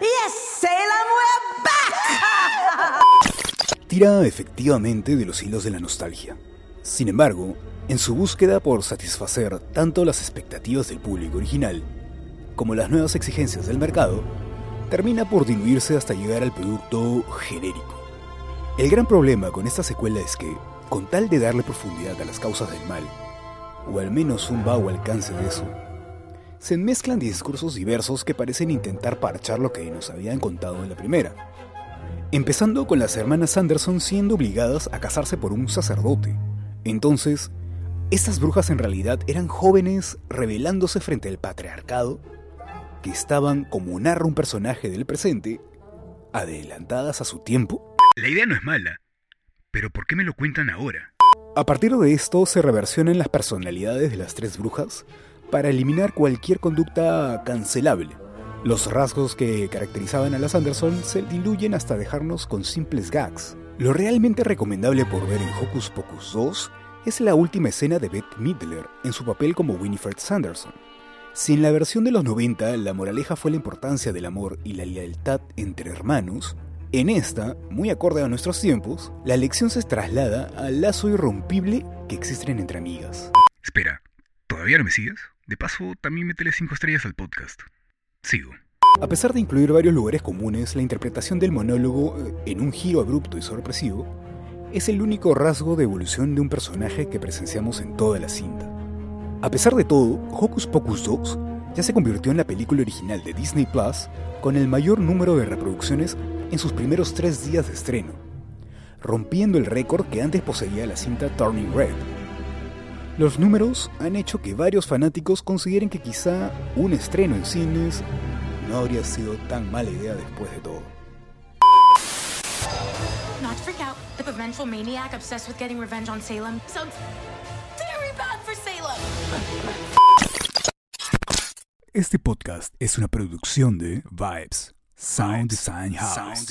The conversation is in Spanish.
Yes, we're back. Tira efectivamente de los hilos de la nostalgia. Sin embargo, en su búsqueda por satisfacer tanto las expectativas del público original como las nuevas exigencias del mercado, termina por diluirse hasta llegar al producto genérico. El gran problema con esta secuela es que, con tal de darle profundidad a las causas del mal, o al menos un vago alcance de eso, se mezclan discursos diversos que parecen intentar parchar lo que nos habían contado en la primera. Empezando con las hermanas Anderson siendo obligadas a casarse por un sacerdote. Entonces, estas brujas en realidad eran jóvenes rebelándose frente al patriarcado que estaban, como narra un personaje del presente, adelantadas a su tiempo. La idea no es mala, pero ¿por qué me lo cuentan ahora? A partir de esto se reversionan las personalidades de las tres brujas para eliminar cualquier conducta cancelable. Los rasgos que caracterizaban a las Anderson se diluyen hasta dejarnos con simples gags. Lo realmente recomendable por ver en Hocus Pocus 2 es la última escena de Bette Midler en su papel como Winifred Sanderson. Si en la versión de los 90 la moraleja fue la importancia del amor y la lealtad entre hermanos, en esta, muy acorde a nuestros tiempos, la lección se traslada al lazo irrompible que existen entre amigas. Espera, ¿todavía me sigues? De paso, también métele 5 estrellas al podcast. Sigo. A pesar de incluir varios lugares comunes, la interpretación del monólogo, eh, en un giro abrupto y sorpresivo, es el único rasgo de evolución de un personaje que presenciamos en toda la cinta. A pesar de todo, Hocus Pocus 2 ya se convirtió en la película original de Disney Plus con el mayor número de reproducciones en sus primeros tres días de estreno, rompiendo el récord que antes poseía la cinta Turning Red. Los números han hecho que varios fanáticos consideren que quizá un estreno en cines no habría sido tan mala idea después de todo. Not freak out, the vengeful maniac obsessed with getting revenge on Salem sounds very bad for Salem. Este podcast es una producción de Vibes, Sound Design House.